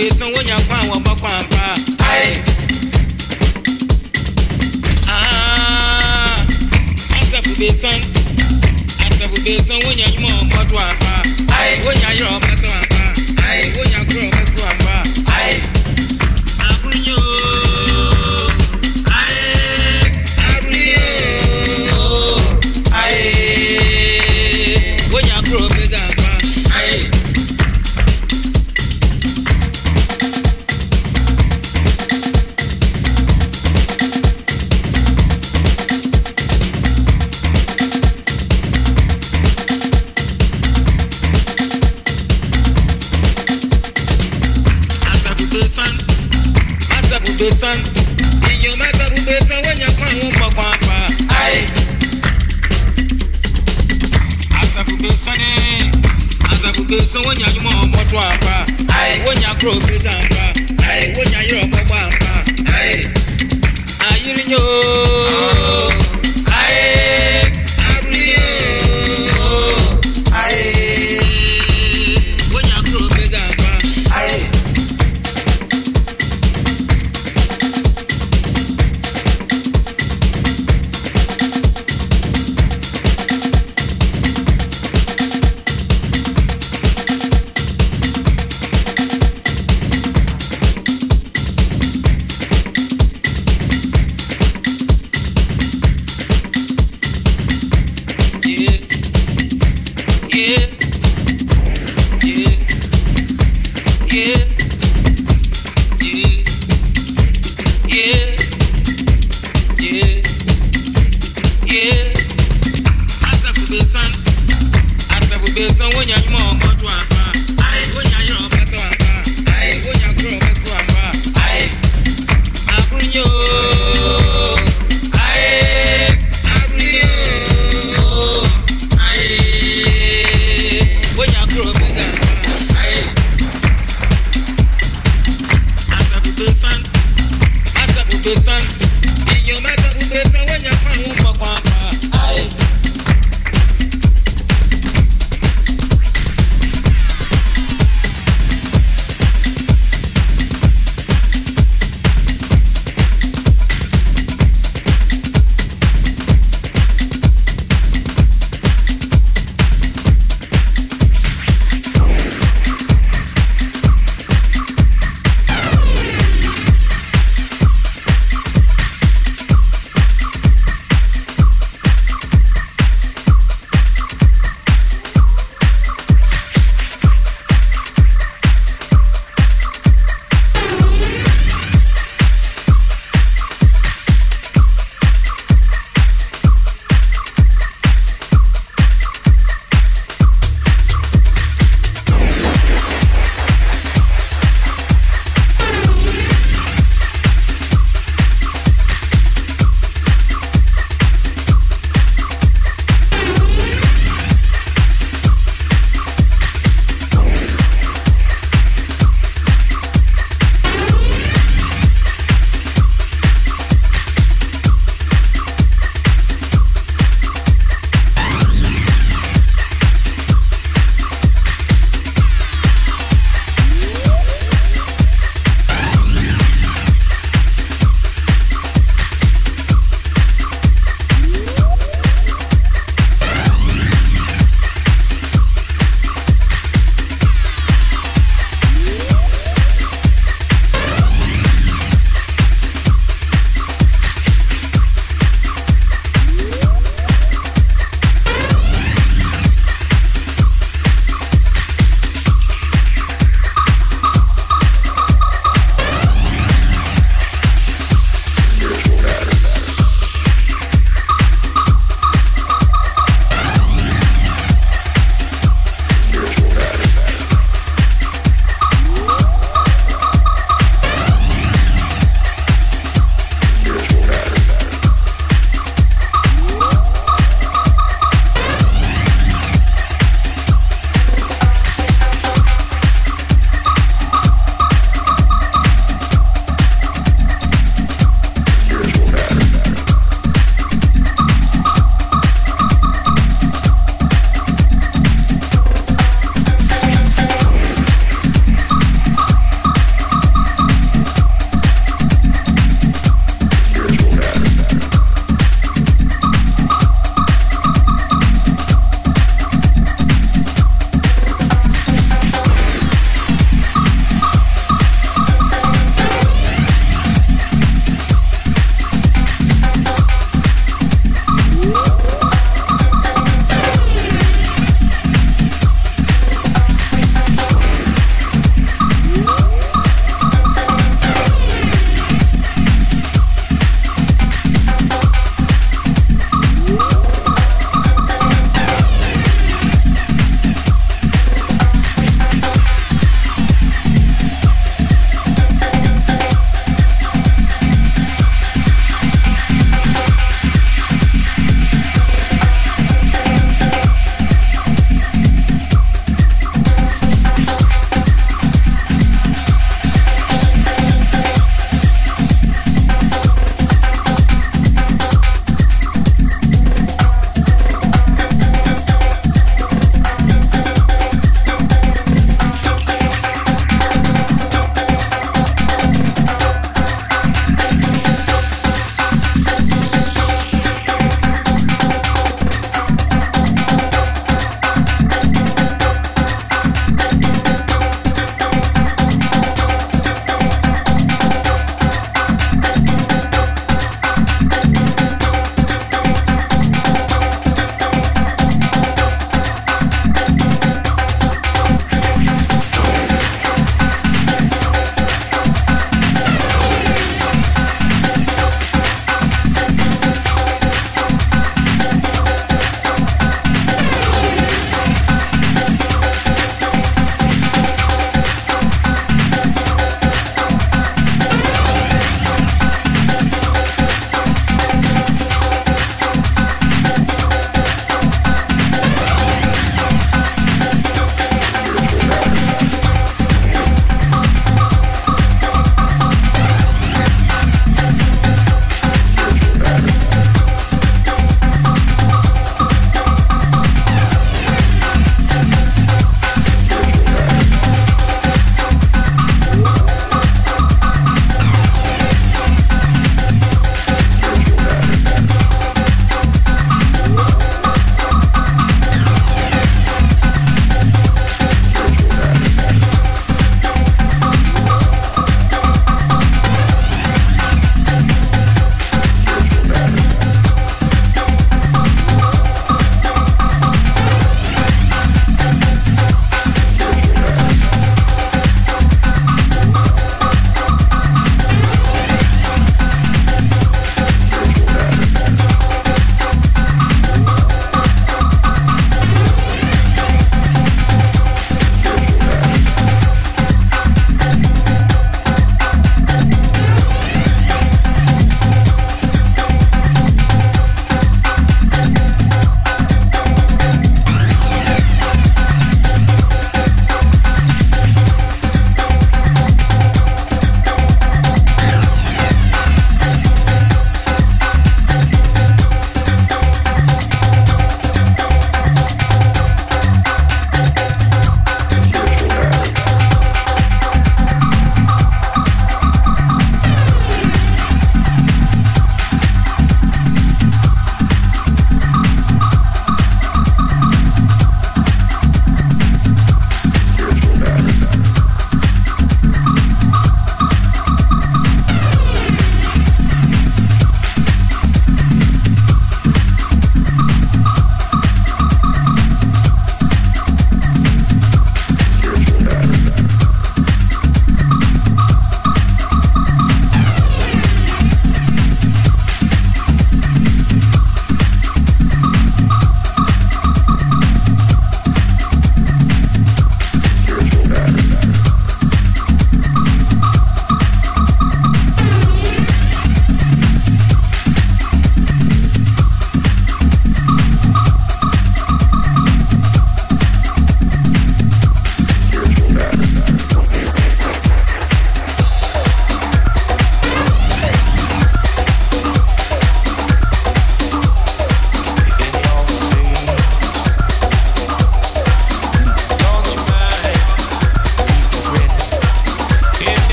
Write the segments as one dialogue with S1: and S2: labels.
S1: bèbè tún wọ́n yàn kó àwọn bọ́kọ̀ àǹfà. Asafu bèbè tún Asafu bèbè tún when yàn yín mọ́ ọ̀pọ̀ tó àǹfà. Wọ́n yàn yọ̀ ọ̀pọ̀ tó àǹfà. Wọ́n yàn kúrò ọ̀pọ̀.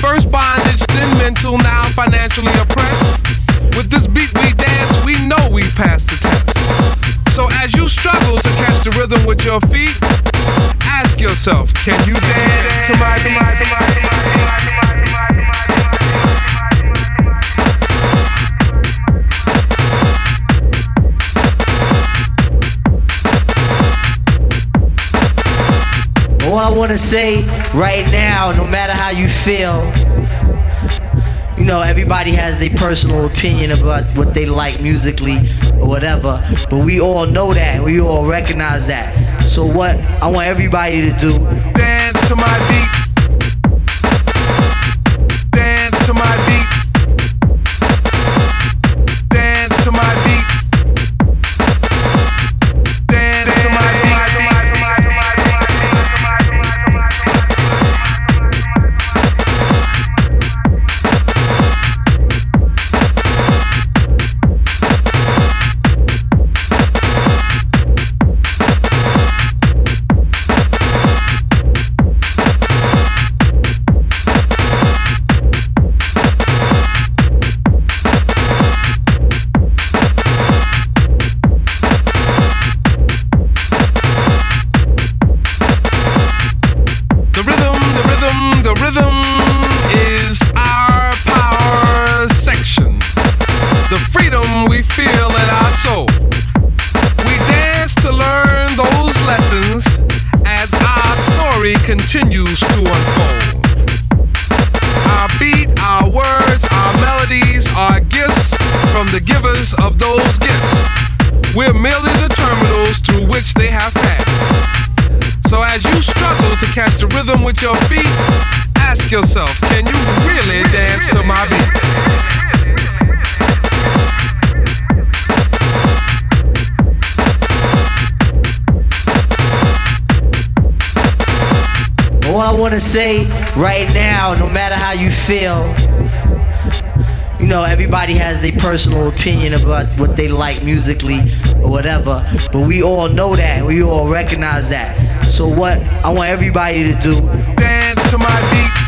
S1: First bondage, then mental, now financially oppressed. With this beat we dance, we know we passed the test. So as you struggle to catch the rhythm with your feet, ask yourself, can you dance to my beat?
S2: I want to say right now, no matter how you feel, you know, everybody has their personal opinion about what they like musically or whatever, but we all know that, we all recognize that. So, what I want everybody to do
S1: Dance to my
S2: personal opinion about what they like musically or whatever, but we all know that, we all recognize that. So, what I want everybody to do
S1: Dance to my beat.